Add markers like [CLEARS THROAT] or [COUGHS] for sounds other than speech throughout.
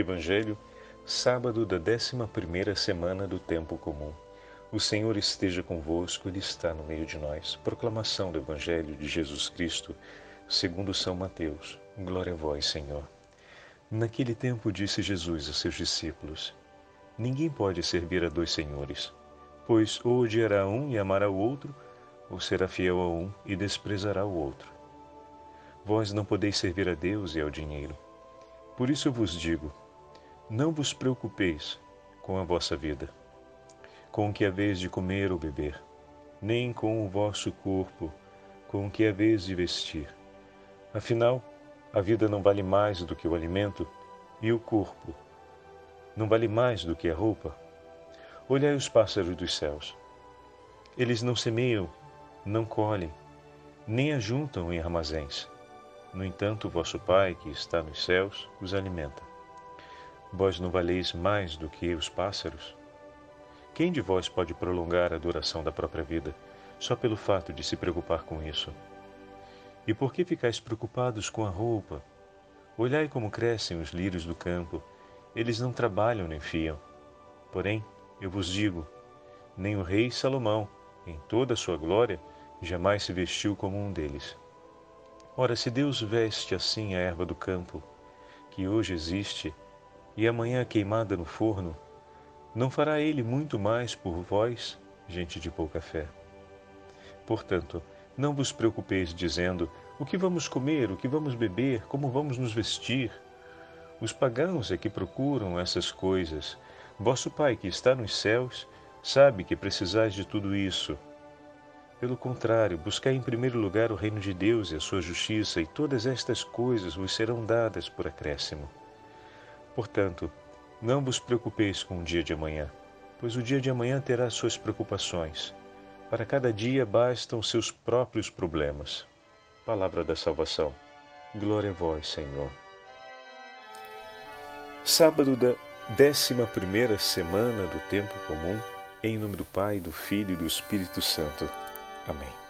Evangelho, sábado da 11 semana do tempo comum. O Senhor esteja convosco, Ele está no meio de nós. Proclamação do Evangelho de Jesus Cristo, segundo São Mateus. Glória a vós, Senhor. Naquele tempo disse Jesus a seus discípulos: Ninguém pode servir a dois senhores, pois ou odiará um e amará o outro, ou será fiel a um e desprezará o outro. Vós não podeis servir a Deus e ao dinheiro. Por isso vos digo: não vos preocupeis com a vossa vida, com o que haveis de comer ou beber, nem com o vosso corpo, com o que haveis de vestir. Afinal, a vida não vale mais do que o alimento, e o corpo não vale mais do que a roupa. Olhai os pássaros dos céus. Eles não semeiam, não colhem, nem ajuntam em armazéns. No entanto, vosso Pai, que está nos céus, os alimenta. Vós não valeis mais do que os pássaros? Quem de vós pode prolongar a duração da própria vida, só pelo fato de se preocupar com isso? E por que ficais preocupados com a roupa? Olhai como crescem os lírios do campo, eles não trabalham nem fiam. Porém, eu vos digo, nem o rei Salomão, em toda a sua glória, jamais se vestiu como um deles. Ora, se Deus veste assim a erva do campo, que hoje existe e amanhã queimada no forno, não fará ele muito mais por vós, gente de pouca fé? Portanto, não vos preocupeis dizendo: o que vamos comer, o que vamos beber, como vamos nos vestir? Os pagãos é que procuram essas coisas. Vosso Pai, que está nos céus, sabe que precisais de tudo isso. Pelo contrário, buscai em primeiro lugar o reino de Deus e a sua justiça, e todas estas coisas vos serão dadas por acréscimo. Portanto, não vos preocupeis com o dia de amanhã, pois o dia de amanhã terá suas preocupações. Para cada dia bastam seus próprios problemas. Palavra da salvação. Glória a vós, Senhor. Sábado da décima primeira semana do tempo comum, em nome do Pai, do Filho e do Espírito Santo. Amém.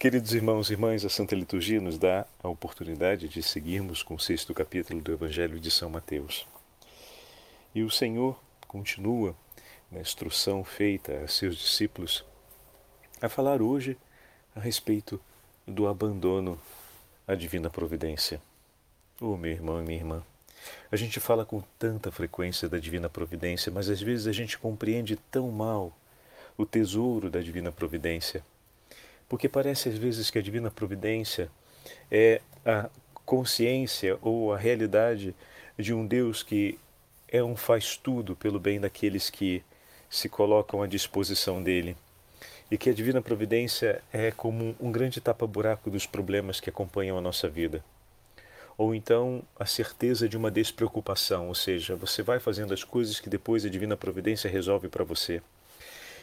Queridos irmãos e irmãs, a Santa Liturgia nos dá a oportunidade de seguirmos com o sexto capítulo do Evangelho de São Mateus. E o Senhor continua na instrução feita a seus discípulos a falar hoje a respeito do abandono à divina providência. Oh, meu irmão e minha irmã, a gente fala com tanta frequência da divina providência, mas às vezes a gente compreende tão mal o tesouro da divina providência porque parece às vezes que a divina providência é a consciência ou a realidade de um Deus que é um faz tudo pelo bem daqueles que se colocam à disposição dele. E que a divina providência é como um grande tapa-buraco dos problemas que acompanham a nossa vida. Ou então a certeza de uma despreocupação, ou seja, você vai fazendo as coisas que depois a divina providência resolve para você.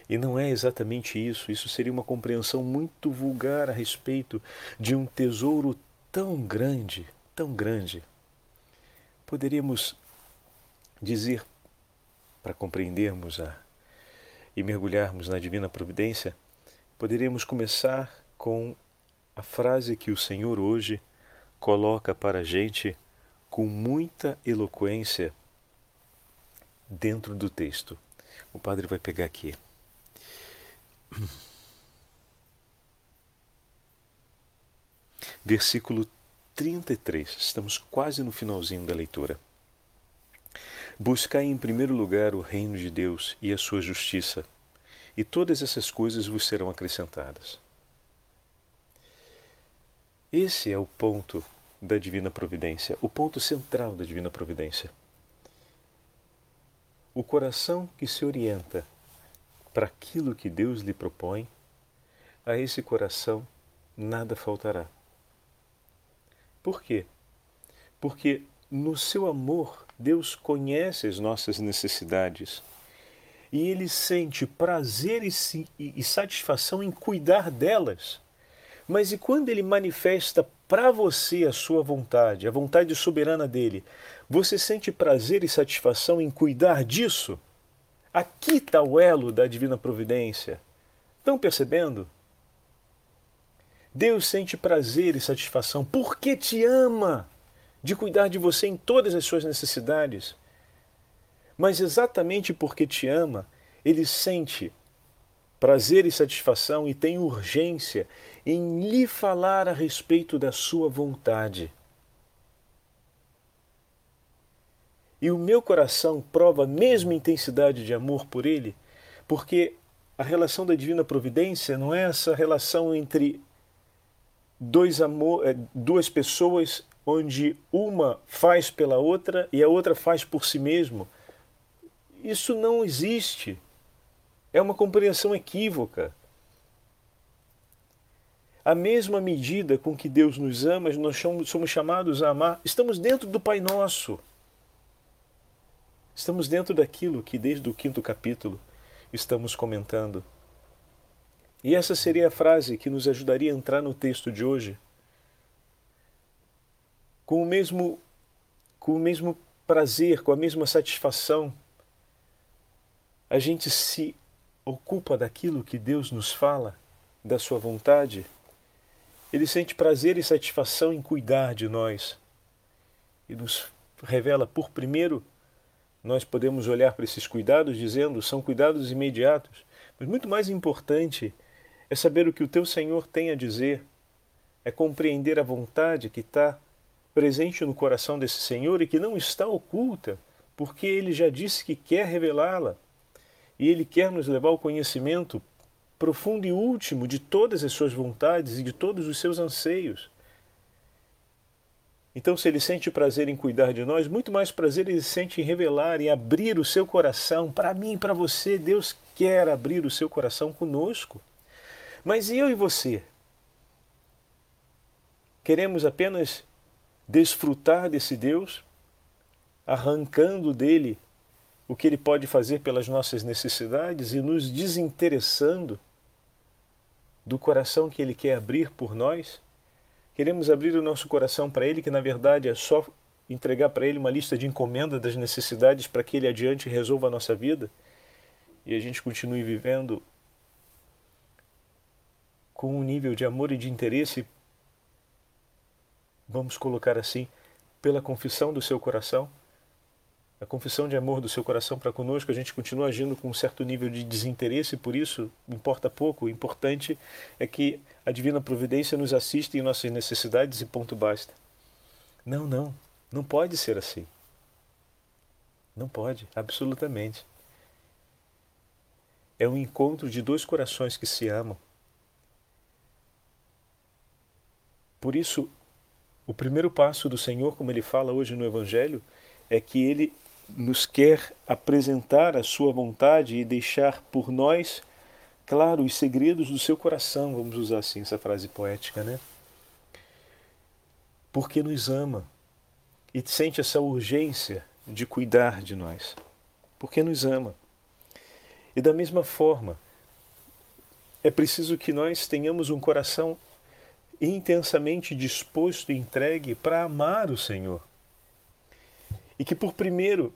E não é exatamente isso. Isso seria uma compreensão muito vulgar a respeito de um tesouro tão grande, tão grande. Poderíamos dizer, para compreendermos a, e mergulharmos na divina providência, poderíamos começar com a frase que o Senhor hoje coloca para a gente com muita eloquência dentro do texto. O padre vai pegar aqui. [COUGHS] Versículo 33, estamos quase no finalzinho da leitura. Buscai em primeiro lugar o reino de Deus e a sua justiça, e todas essas coisas vos serão acrescentadas. Esse é o ponto da divina providência, o ponto central da divina providência. O coração que se orienta para aquilo que Deus lhe propõe, a esse coração nada faltará. Por quê? Porque no seu amor, Deus conhece as nossas necessidades e ele sente prazer e, e satisfação em cuidar delas. Mas e quando ele manifesta para você a sua vontade, a vontade soberana dele, você sente prazer e satisfação em cuidar disso? Aqui está o elo da divina providência. Estão percebendo? Deus sente prazer e satisfação porque te ama de cuidar de você em todas as suas necessidades. Mas exatamente porque te ama, ele sente prazer e satisfação e tem urgência em lhe falar a respeito da sua vontade. E o meu coração prova a mesma intensidade de amor por ele, porque a relação da divina providência não é essa relação entre dois amor, é, duas pessoas onde uma faz pela outra e a outra faz por si mesmo. Isso não existe. É uma compreensão equívoca. A mesma medida com que Deus nos ama, nós somos chamados a amar, estamos dentro do Pai Nosso. Estamos dentro daquilo que, desde o quinto capítulo, estamos comentando. E essa seria a frase que nos ajudaria a entrar no texto de hoje. Com o mesmo, com o mesmo prazer, com a mesma satisfação, a gente se ocupa daquilo que Deus nos fala, da Sua vontade. Ele sente prazer e satisfação em cuidar de nós e nos revela, por primeiro, nós podemos olhar para esses cuidados dizendo são cuidados imediatos, mas muito mais importante é saber o que o teu Senhor tem a dizer, é compreender a vontade que está presente no coração desse Senhor e que não está oculta, porque ele já disse que quer revelá-la e ele quer nos levar ao conhecimento profundo e último de todas as suas vontades e de todos os seus anseios. Então, se ele sente prazer em cuidar de nós, muito mais prazer ele sente em revelar, em abrir o seu coração. Para mim e para você, Deus quer abrir o seu coração conosco. Mas e eu e você? Queremos apenas desfrutar desse Deus, arrancando dele o que ele pode fazer pelas nossas necessidades e nos desinteressando do coração que ele quer abrir por nós? Queremos abrir o nosso coração para Ele, que na verdade é só entregar para Ele uma lista de encomenda das necessidades para que Ele adiante resolva a nossa vida e a gente continue vivendo com um nível de amor e de interesse, vamos colocar assim, pela confissão do seu coração a confissão de amor do seu coração para conosco, a gente continua agindo com um certo nível de desinteresse, por isso importa pouco. O importante é que a divina providência nos assiste em nossas necessidades e ponto basta. Não, não, não pode ser assim. Não pode, absolutamente. É um encontro de dois corações que se amam. Por isso, o primeiro passo do Senhor, como ele fala hoje no Evangelho, é que ele nos quer apresentar a sua vontade e deixar por nós, claro, os segredos do seu coração, vamos usar assim essa frase poética, né? Porque nos ama e sente essa urgência de cuidar de nós. Porque nos ama. E da mesma forma, é preciso que nós tenhamos um coração intensamente disposto e entregue para amar o Senhor e que, por primeiro,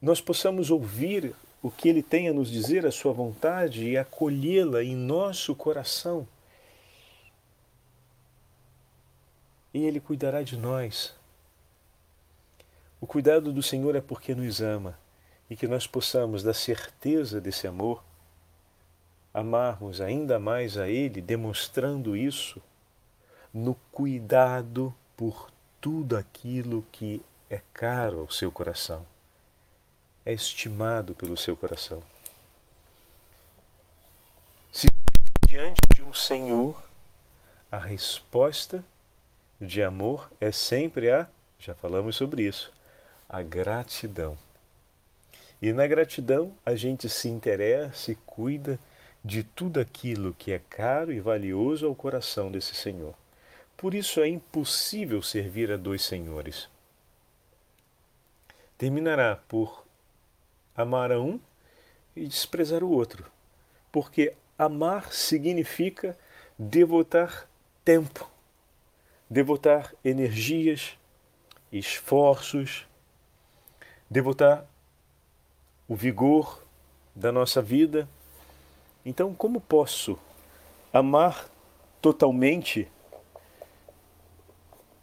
nós possamos ouvir o que Ele tem a nos dizer, a Sua vontade, e acolhê-la em nosso coração. E Ele cuidará de nós. O cuidado do Senhor é porque nos ama e que nós possamos, da certeza desse amor, amarmos ainda mais a Ele, demonstrando isso no cuidado por tudo aquilo que é caro ao seu coração, é estimado pelo seu coração. Se diante de um Senhor, a resposta de amor é sempre a, já falamos sobre isso, a gratidão. E na gratidão a gente se interessa e cuida de tudo aquilo que é caro e valioso ao coração desse Senhor. Por isso é impossível servir a dois senhores. Terminará por amar a um e desprezar o outro, porque amar significa devotar tempo, devotar energias, esforços, devotar o vigor da nossa vida. Então, como posso amar totalmente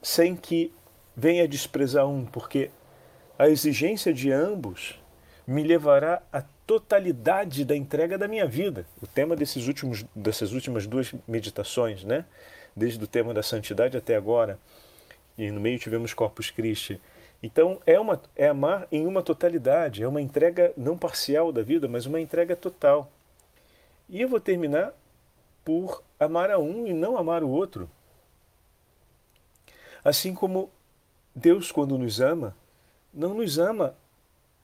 sem que venha desprezar um, porque a exigência de ambos me levará à totalidade da entrega da minha vida. O tema desses últimos, dessas últimas duas meditações, né? desde o tema da santidade até agora, e no meio tivemos Corpus Christi. Então é, uma, é amar em uma totalidade, é uma entrega não parcial da vida, mas uma entrega total. E eu vou terminar por amar a um e não amar o outro. Assim como Deus, quando nos ama, não nos ama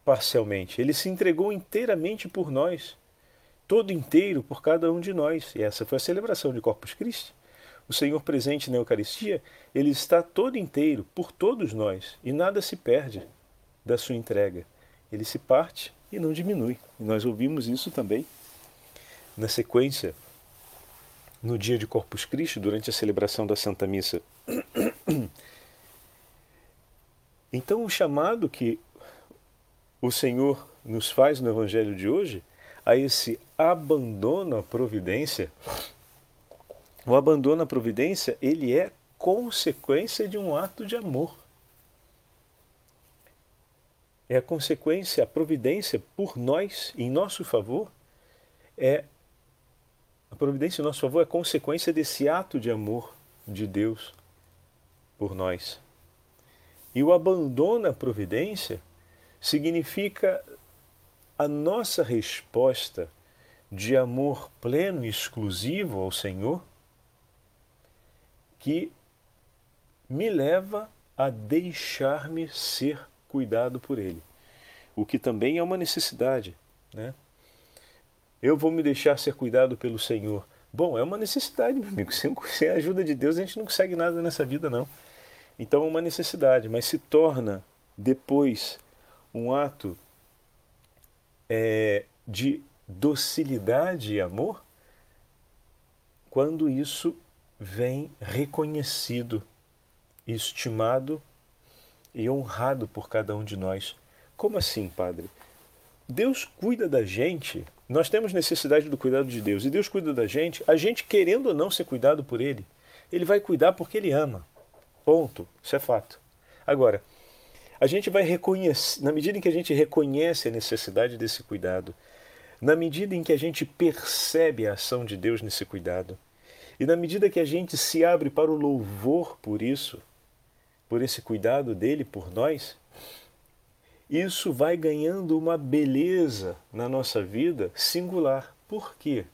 parcialmente, ele se entregou inteiramente por nós, todo inteiro por cada um de nós. E essa foi a celebração de Corpus Christi. O Senhor presente na Eucaristia, ele está todo inteiro por todos nós e nada se perde da sua entrega. Ele se parte e não diminui. E nós ouvimos isso também na sequência no dia de Corpus Christi, durante a celebração da Santa Missa. [CLEARS THROAT] Então, o chamado que o Senhor nos faz no Evangelho de hoje a esse abandono à providência, o abandono à providência, ele é consequência de um ato de amor. É a consequência, a providência por nós, em nosso favor, é a providência em nosso favor é consequência desse ato de amor de Deus por nós. E o abandono à providência significa a nossa resposta de amor pleno e exclusivo ao Senhor, que me leva a deixar-me ser cuidado por Ele, o que também é uma necessidade, né? Eu vou me deixar ser cuidado pelo Senhor. Bom, é uma necessidade, meu amigo. [LAUGHS] Sem, a ajuda de Deus a gente não consegue nada nessa vida, não. Então é uma necessidade, mas se torna depois um ato é, de docilidade e amor quando isso vem reconhecido, estimado e honrado por cada um de nós. Como assim, Padre? Deus cuida da gente nós temos necessidade do cuidado de Deus e Deus cuida da gente, a gente querendo ou não ser cuidado por Ele, Ele vai cuidar porque Ele ama. Ponto. Isso é fato. Agora, a gente vai reconhecer, na medida em que a gente reconhece a necessidade desse cuidado, na medida em que a gente percebe a ação de Deus nesse cuidado, e na medida que a gente se abre para o louvor por isso, por esse cuidado dele por nós, isso vai ganhando uma beleza na nossa vida singular. Por quê?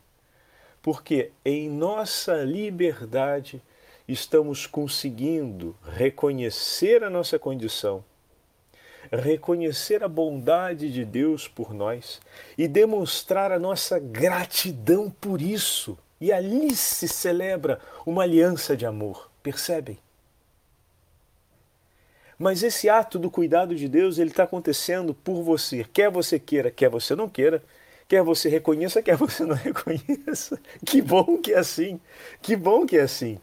Porque em nossa liberdade estamos conseguindo reconhecer a nossa condição, reconhecer a bondade de Deus por nós e demonstrar a nossa gratidão por isso. E ali se celebra uma aliança de amor, percebem? Mas esse ato do cuidado de Deus, ele está acontecendo por você. Quer você queira, quer você não queira. Quer você reconheça, quer você não [LAUGHS] reconheça. Que bom que é assim. Que bom que é assim.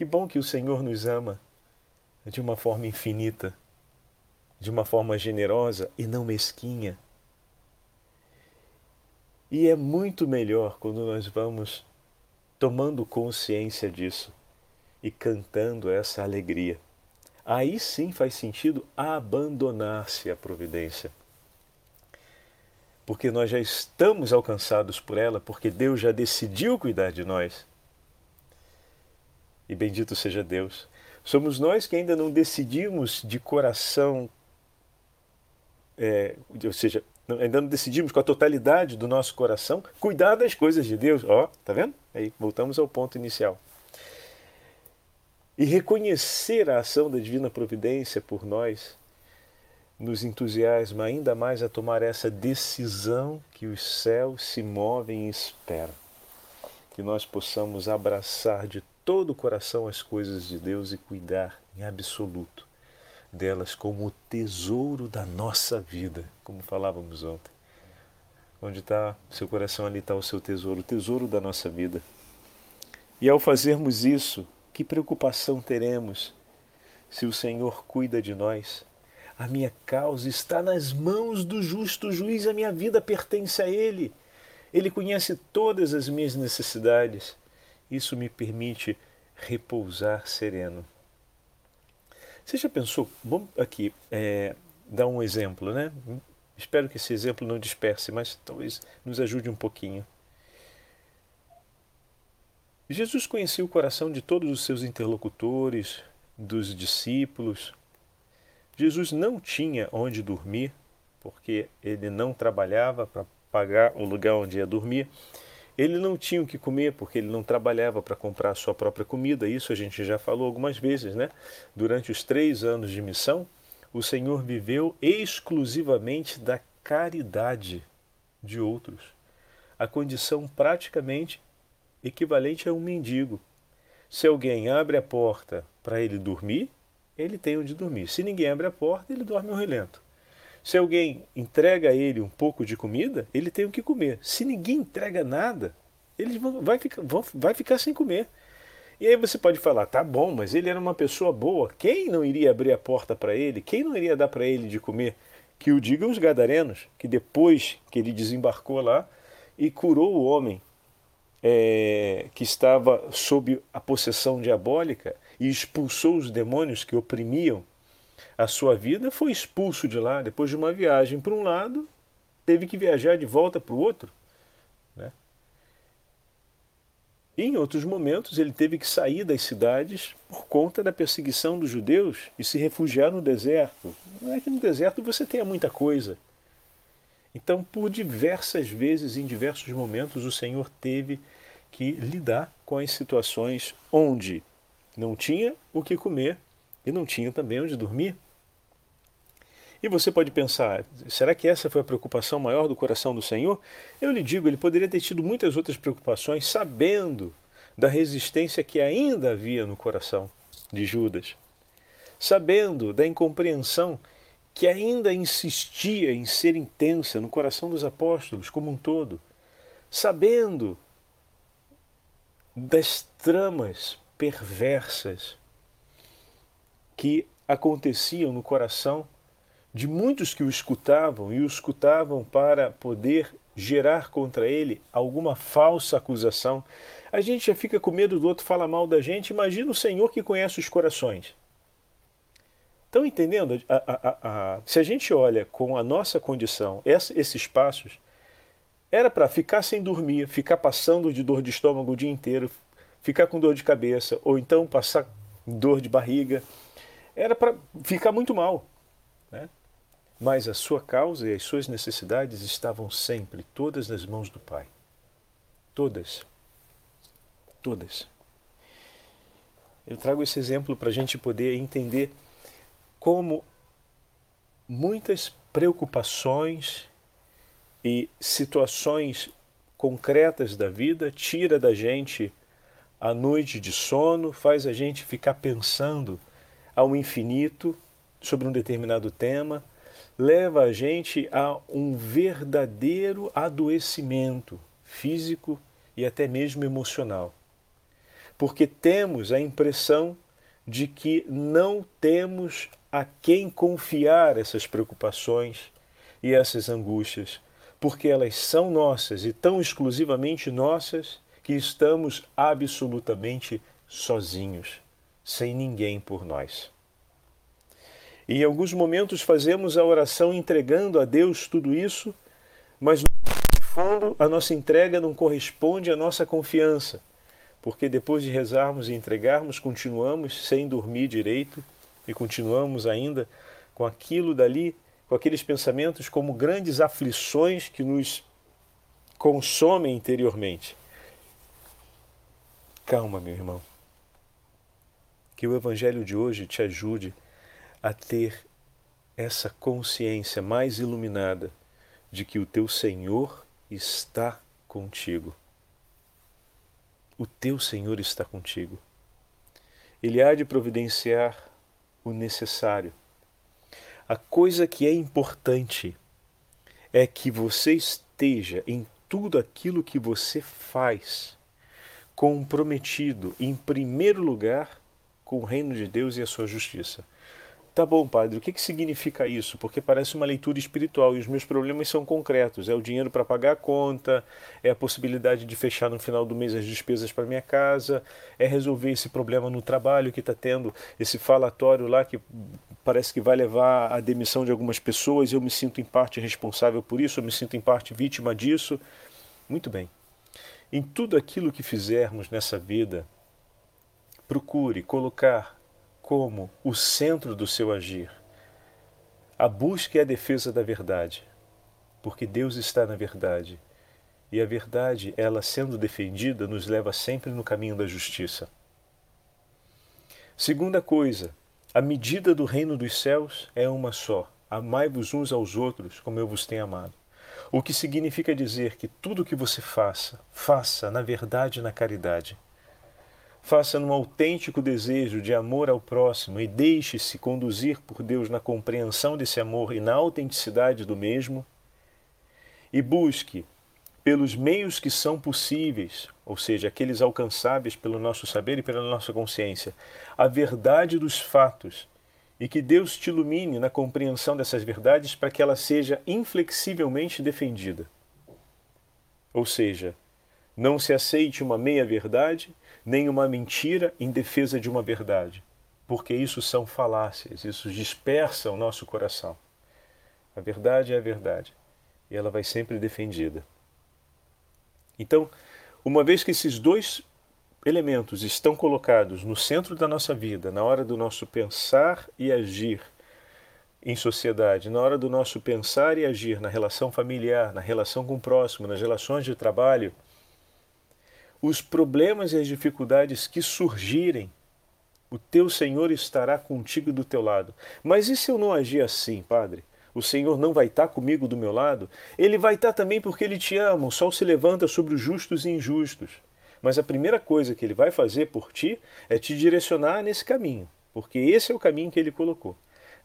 Que bom que o Senhor nos ama de uma forma infinita, de uma forma generosa e não mesquinha. E é muito melhor quando nós vamos tomando consciência disso e cantando essa alegria. Aí sim faz sentido abandonar-se à providência. Porque nós já estamos alcançados por ela, porque Deus já decidiu cuidar de nós. E bendito seja Deus. Somos nós que ainda não decidimos de coração, é, ou seja, ainda não decidimos com a totalidade do nosso coração cuidar das coisas de Deus. Ó, oh, tá vendo? Aí voltamos ao ponto inicial e reconhecer a ação da divina providência por nós nos entusiasma ainda mais a tomar essa decisão que os céus se movem e esperam. Que nós possamos abraçar de todo o coração as coisas de Deus e cuidar em absoluto delas como o tesouro da nossa vida, como falávamos ontem. Onde está seu coração, ali está o seu tesouro, o tesouro da nossa vida. E ao fazermos isso, que preocupação teremos se o Senhor cuida de nós? A minha causa está nas mãos do justo juiz, a minha vida pertence a Ele. Ele conhece todas as minhas necessidades. Isso me permite repousar sereno. Você já pensou? Vamos aqui é, dar um exemplo, né? Espero que esse exemplo não disperse, mas talvez nos ajude um pouquinho. Jesus conhecia o coração de todos os seus interlocutores, dos discípulos. Jesus não tinha onde dormir, porque ele não trabalhava para pagar o lugar onde ia dormir. Ele não tinha o que comer porque ele não trabalhava para comprar a sua própria comida. Isso a gente já falou algumas vezes, né? Durante os três anos de missão, o Senhor viveu exclusivamente da caridade de outros. A condição praticamente equivalente a um mendigo. Se alguém abre a porta para ele dormir, ele tem onde dormir. Se ninguém abre a porta, ele dorme um relento. Se alguém entrega a ele um pouco de comida, ele tem o que comer. Se ninguém entrega nada, ele vai ficar, vai ficar sem comer. E aí você pode falar, tá bom, mas ele era uma pessoa boa. Quem não iria abrir a porta para ele? Quem não iria dar para ele de comer? Que o digam os gadarenos, que depois que ele desembarcou lá e curou o homem é, que estava sob a possessão diabólica e expulsou os demônios que oprimiam a sua vida, foi expulso de lá depois de uma viagem para um lado, teve que viajar de volta para o outro. Né? E em outros momentos ele teve que sair das cidades por conta da perseguição dos judeus e se refugiar no deserto. Não é que no deserto você tenha muita coisa. Então, por diversas vezes, em diversos momentos, o Senhor teve que lidar com as situações onde não tinha o que comer e não tinha também onde dormir. E você pode pensar, será que essa foi a preocupação maior do coração do Senhor? Eu lhe digo, ele poderia ter tido muitas outras preocupações, sabendo da resistência que ainda havia no coração de Judas, sabendo da incompreensão que ainda insistia em ser intensa no coração dos apóstolos como um todo, sabendo das tramas perversas que aconteciam no coração de muitos que o escutavam e o escutavam para poder gerar contra ele alguma falsa acusação. A gente já fica com medo do outro falar mal da gente. Imagina o Senhor que conhece os corações. Estão entendendo? A, a, a, se a gente olha com a nossa condição, essa, esses passos, era para ficar sem dormir, ficar passando de dor de estômago o dia inteiro, ficar com dor de cabeça, ou então passar dor de barriga. Era para ficar muito mal. Né? Mas a sua causa e as suas necessidades estavam sempre todas nas mãos do Pai. Todas. Todas. Eu trago esse exemplo para a gente poder entender como muitas preocupações e situações concretas da vida tira da gente a noite de sono, faz a gente ficar pensando ao infinito sobre um determinado tema, leva a gente a um verdadeiro adoecimento físico e até mesmo emocional. Porque temos a impressão de que não temos a quem confiar essas preocupações e essas angústias, porque elas são nossas e tão exclusivamente nossas que estamos absolutamente sozinhos, sem ninguém por nós. E em alguns momentos fazemos a oração entregando a Deus tudo isso, mas no fundo a nossa entrega não corresponde à nossa confiança, porque depois de rezarmos e entregarmos, continuamos sem dormir direito e continuamos ainda com aquilo dali, com aqueles pensamentos como grandes aflições que nos consomem interiormente. Calma, meu irmão. Que o Evangelho de hoje te ajude a ter essa consciência mais iluminada de que o teu Senhor está contigo. O teu Senhor está contigo. Ele há de providenciar o necessário. A coisa que é importante é que você esteja em tudo aquilo que você faz comprometido, em primeiro lugar, com o reino de Deus e a sua justiça. Tá bom, padre, o que, que significa isso? Porque parece uma leitura espiritual e os meus problemas são concretos. É o dinheiro para pagar a conta, é a possibilidade de fechar no final do mês as despesas para minha casa, é resolver esse problema no trabalho que está tendo, esse falatório lá que parece que vai levar à demissão de algumas pessoas. Eu me sinto em parte responsável por isso, eu me sinto em parte vítima disso. Muito bem. Em tudo aquilo que fizermos nessa vida, procure colocar como o centro do seu agir. A busca e a defesa da verdade, porque Deus está na verdade. E a verdade, ela sendo defendida, nos leva sempre no caminho da justiça. Segunda coisa, a medida do reino dos céus é uma só. Amai-vos uns aos outros como eu vos tenho amado. O que significa dizer que tudo o que você faça, faça na verdade e na caridade faça num autêntico desejo de amor ao próximo e deixe-se conduzir por Deus na compreensão desse amor e na autenticidade do mesmo, e busque, pelos meios que são possíveis, ou seja, aqueles alcançáveis pelo nosso saber e pela nossa consciência, a verdade dos fatos e que Deus te ilumine na compreensão dessas verdades para que ela seja inflexivelmente defendida. Ou seja, não se aceite uma meia-verdade nem uma mentira em defesa de uma verdade, porque isso são falácias, isso dispersa o nosso coração. A verdade é a verdade e ela vai sempre defendida. Então, uma vez que esses dois elementos estão colocados no centro da nossa vida, na hora do nosso pensar e agir em sociedade, na hora do nosso pensar e agir na relação familiar, na relação com o próximo, nas relações de trabalho, os problemas e as dificuldades que surgirem, o teu Senhor estará contigo do teu lado. Mas e se eu não agir assim, Padre? O Senhor não vai estar comigo do meu lado? Ele vai estar também porque Ele te ama. O sol se levanta sobre os justos e injustos. Mas a primeira coisa que Ele vai fazer por ti é te direcionar nesse caminho, porque esse é o caminho que Ele colocou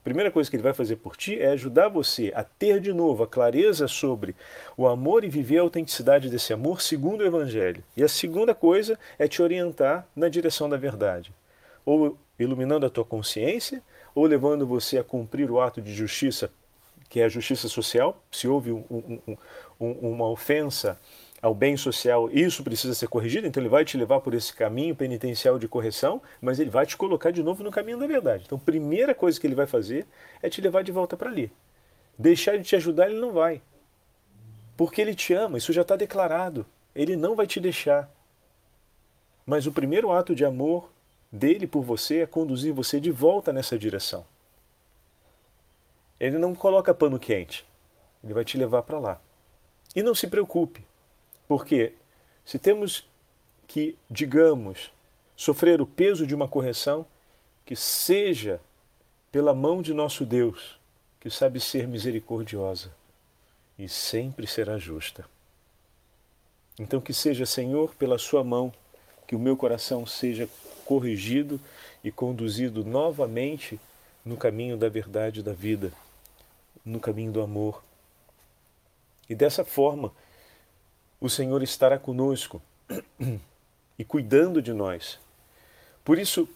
primeira coisa que ele vai fazer por ti é ajudar você a ter de novo a clareza sobre o amor e viver a autenticidade desse amor segundo o Evangelho. E a segunda coisa é te orientar na direção da verdade, ou iluminando a tua consciência, ou levando você a cumprir o ato de justiça, que é a justiça social. Se houve um, um, um, uma ofensa ao bem social, isso precisa ser corrigido, então ele vai te levar por esse caminho penitencial de correção, mas ele vai te colocar de novo no caminho da verdade. Então, a primeira coisa que ele vai fazer é te levar de volta para ali. Deixar de te ajudar, ele não vai. Porque ele te ama, isso já está declarado. Ele não vai te deixar. Mas o primeiro ato de amor dele por você é conduzir você de volta nessa direção. Ele não coloca pano quente, ele vai te levar para lá. E não se preocupe, porque se temos que, digamos, sofrer o peso de uma correção, que seja pela mão de nosso Deus, que sabe ser misericordiosa e sempre será justa. Então, que seja, Senhor, pela Sua mão, que o meu coração seja corrigido e conduzido novamente no caminho da verdade da vida, no caminho do amor. E dessa forma, o Senhor estará conosco e cuidando de nós. Por isso,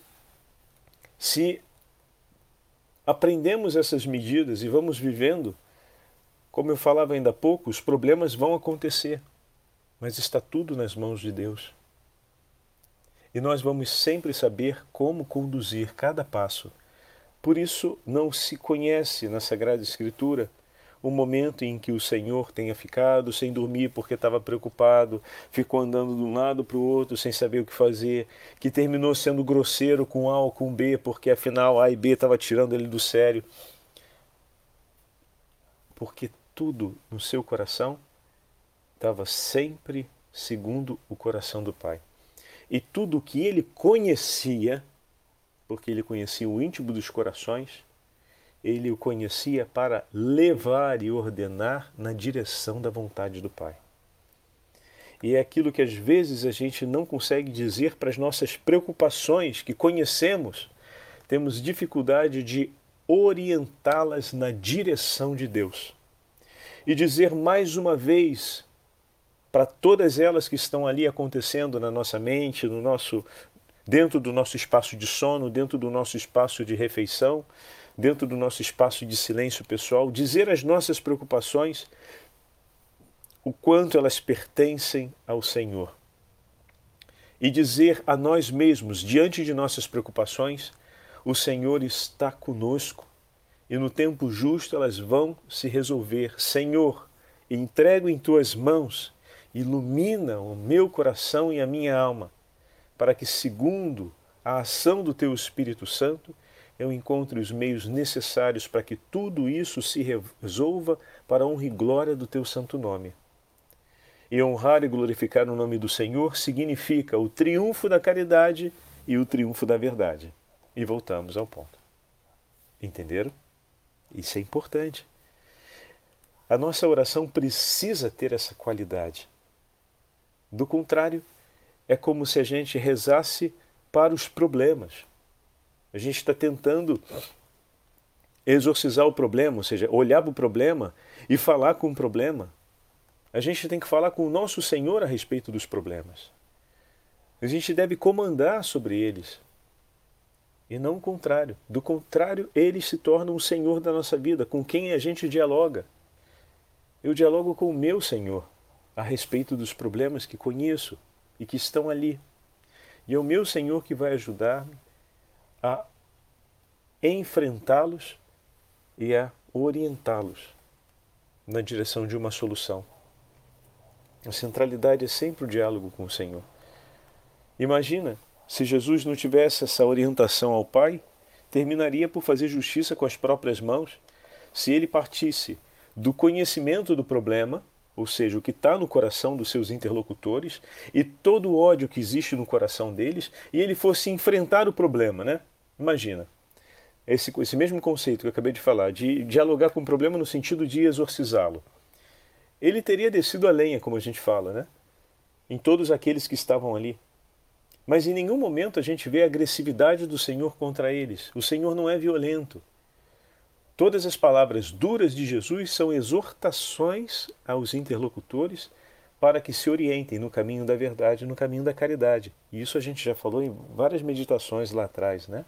se aprendemos essas medidas e vamos vivendo, como eu falava ainda há pouco, os problemas vão acontecer, mas está tudo nas mãos de Deus. E nós vamos sempre saber como conduzir cada passo. Por isso, não se conhece na Sagrada Escritura o momento em que o Senhor tenha ficado sem dormir porque estava preocupado, ficou andando de um lado para o outro sem saber o que fazer, que terminou sendo grosseiro com A ou com B porque afinal A e B estava tirando ele do sério. Porque tudo no seu coração estava sempre segundo o coração do Pai. E tudo o que ele conhecia, porque ele conhecia o íntimo dos corações, ele o conhecia para levar e ordenar na direção da vontade do Pai. E é aquilo que às vezes a gente não consegue dizer para as nossas preocupações que conhecemos, temos dificuldade de orientá-las na direção de Deus. E dizer mais uma vez para todas elas que estão ali acontecendo na nossa mente, no nosso dentro do nosso espaço de sono, dentro do nosso espaço de refeição, dentro do nosso espaço de silêncio pessoal, dizer as nossas preocupações, o quanto elas pertencem ao Senhor. E dizer a nós mesmos, diante de nossas preocupações, o Senhor está conosco e no tempo justo elas vão se resolver. Senhor, entrego em tuas mãos, ilumina o meu coração e a minha alma, para que, segundo a ação do teu Espírito Santo, eu encontre os meios necessários para que tudo isso se resolva para a honra e glória do teu santo nome. E honrar e glorificar o nome do Senhor significa o triunfo da caridade e o triunfo da verdade. E voltamos ao ponto. Entenderam? Isso é importante. A nossa oração precisa ter essa qualidade. Do contrário, é como se a gente rezasse para os problemas. A gente está tentando exorcizar o problema, ou seja, olhar para o problema e falar com o problema. A gente tem que falar com o nosso Senhor a respeito dos problemas. A gente deve comandar sobre eles. E não o contrário. Do contrário, eles se tornam o Senhor da nossa vida, com quem a gente dialoga. Eu dialogo com o meu Senhor a respeito dos problemas que conheço e que estão ali. E é o meu Senhor que vai ajudar-me a enfrentá-los e a orientá-los na direção de uma solução. A centralidade é sempre o diálogo com o Senhor. Imagina se Jesus não tivesse essa orientação ao Pai, terminaria por fazer justiça com as próprias mãos. Se ele partisse do conhecimento do problema, ou seja, o que está no coração dos seus interlocutores e todo o ódio que existe no coração deles, e ele fosse enfrentar o problema, né? Imagina. Esse, esse mesmo conceito que eu acabei de falar, de dialogar com o problema no sentido de exorcizá-lo. Ele teria descido a lenha, como a gente fala, né? Em todos aqueles que estavam ali. Mas em nenhum momento a gente vê a agressividade do Senhor contra eles. O Senhor não é violento. Todas as palavras duras de Jesus são exortações aos interlocutores para que se orientem no caminho da verdade, no caminho da caridade. E isso a gente já falou em várias meditações lá atrás, né?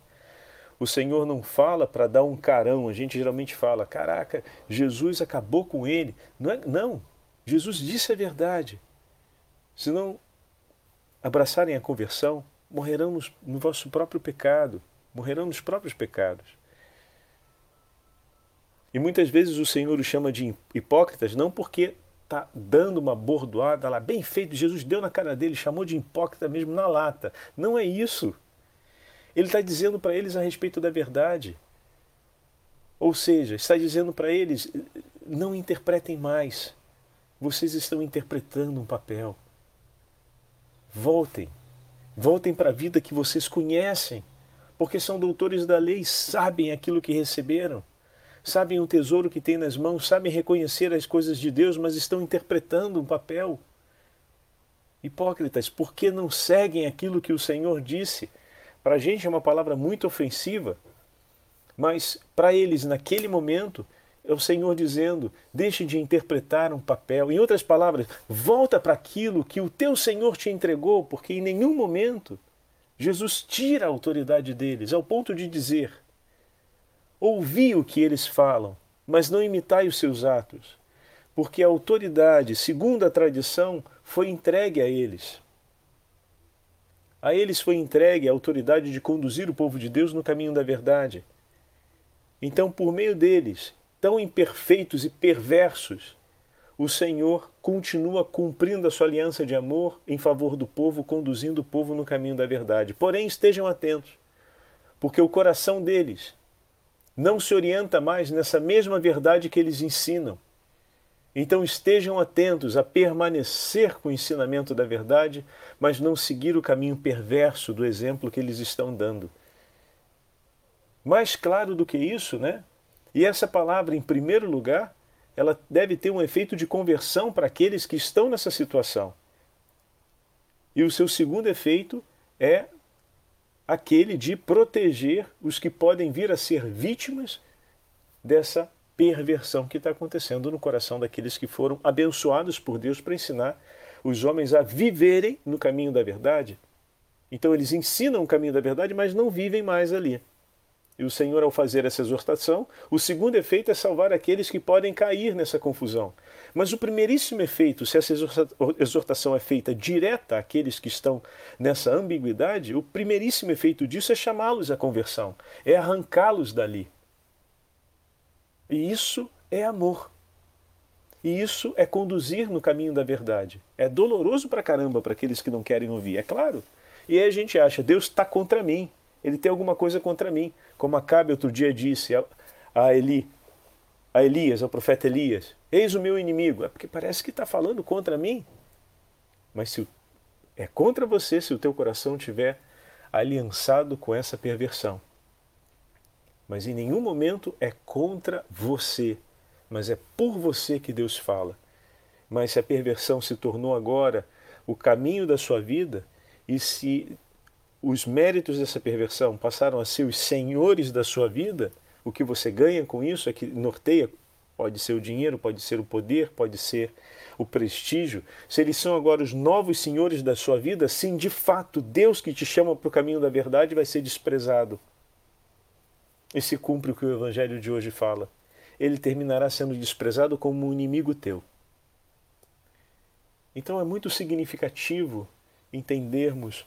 O Senhor não fala para dar um carão, a gente geralmente fala, caraca, Jesus acabou com ele. Não, é, não, Jesus disse a verdade. Se não abraçarem a conversão, morrerão no, no vosso próprio pecado, morrerão nos próprios pecados. E muitas vezes o Senhor os chama de hipócritas, não porque está dando uma bordoada lá, bem feito, Jesus deu na cara dele, chamou de hipócrita mesmo na lata. Não é isso. Ele está dizendo para eles a respeito da verdade. Ou seja, está dizendo para eles: não interpretem mais. Vocês estão interpretando um papel. Voltem. Voltem para a vida que vocês conhecem, porque são doutores da lei, sabem aquilo que receberam sabem o tesouro que têm nas mãos, sabem reconhecer as coisas de Deus, mas estão interpretando um papel. Hipócritas, por que não seguem aquilo que o Senhor disse? Para a gente é uma palavra muito ofensiva, mas para eles, naquele momento, é o Senhor dizendo: deixe de interpretar um papel. Em outras palavras, volta para aquilo que o teu Senhor te entregou, porque em nenhum momento Jesus tira a autoridade deles, ao ponto de dizer: Ouvi o que eles falam, mas não imitai os seus atos, porque a autoridade, segundo a tradição, foi entregue a eles. A eles foi entregue a autoridade de conduzir o povo de Deus no caminho da verdade. Então, por meio deles, tão imperfeitos e perversos, o Senhor continua cumprindo a sua aliança de amor em favor do povo, conduzindo o povo no caminho da verdade. Porém, estejam atentos, porque o coração deles não se orienta mais nessa mesma verdade que eles ensinam. Então estejam atentos a permanecer com o ensinamento da verdade, mas não seguir o caminho perverso do exemplo que eles estão dando. Mais claro do que isso, né? E essa palavra, em primeiro lugar, ela deve ter um efeito de conversão para aqueles que estão nessa situação. E o seu segundo efeito é aquele de proteger os que podem vir a ser vítimas dessa perversão que está acontecendo no coração daqueles que foram abençoados por Deus para ensinar os homens a viverem no caminho da verdade. Então eles ensinam o caminho da verdade, mas não vivem mais ali. E o Senhor, ao fazer essa exortação, o segundo efeito é salvar aqueles que podem cair nessa confusão. Mas o primeiríssimo efeito, se essa exortação é feita direta àqueles que estão nessa ambiguidade, o primeiríssimo efeito disso é chamá-los à conversão, é arrancá-los dali. E isso é amor. E isso é conduzir no caminho da verdade. É doloroso pra caramba para aqueles que não querem ouvir, é claro. E aí a gente acha, Deus está contra mim, ele tem alguma coisa contra mim. Como Acabe outro dia disse a, Eli, a Elias, ao profeta Elias: Eis o meu inimigo. É porque parece que está falando contra mim. Mas se é contra você se o teu coração estiver aliançado com essa perversão. Mas em nenhum momento é contra você, mas é por você que Deus fala. Mas se a perversão se tornou agora o caminho da sua vida, e se os méritos dessa perversão passaram a ser os senhores da sua vida, o que você ganha com isso é que norteia, pode ser o dinheiro, pode ser o poder, pode ser o prestígio. Se eles são agora os novos senhores da sua vida, sim, de fato, Deus que te chama para o caminho da verdade vai ser desprezado. E se cumpre o que o Evangelho de hoje fala. Ele terminará sendo desprezado como um inimigo teu. Então é muito significativo entendermos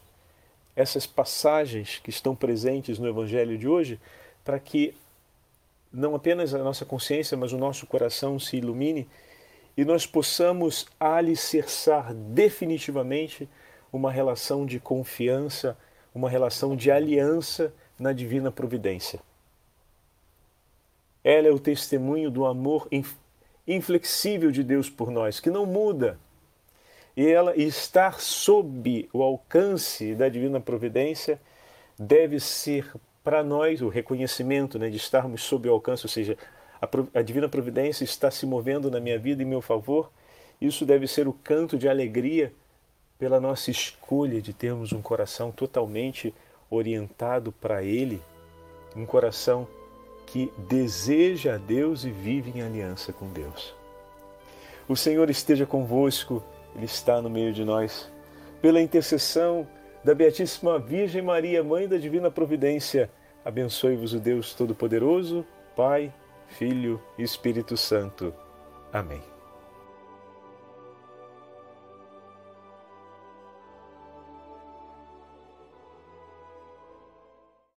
essas passagens que estão presentes no Evangelho de hoje, para que não apenas a nossa consciência, mas o nosso coração se ilumine e nós possamos alicerçar definitivamente uma relação de confiança, uma relação de aliança na divina providência. Ela é o testemunho do amor inflexível de Deus por nós, que não muda, e ela estar sob o alcance da divina providência deve ser para nós o reconhecimento né, de estarmos sob o alcance, ou seja, a, a divina providência está se movendo na minha vida em meu favor. Isso deve ser o canto de alegria pela nossa escolha de termos um coração totalmente orientado para Ele, um coração que deseja a Deus e vive em aliança com Deus. O Senhor esteja convosco ele está no meio de nós. Pela intercessão da Beatíssima Virgem Maria, Mãe da Divina Providência, abençoe-vos o Deus Todo-Poderoso, Pai, Filho e Espírito Santo. Amém.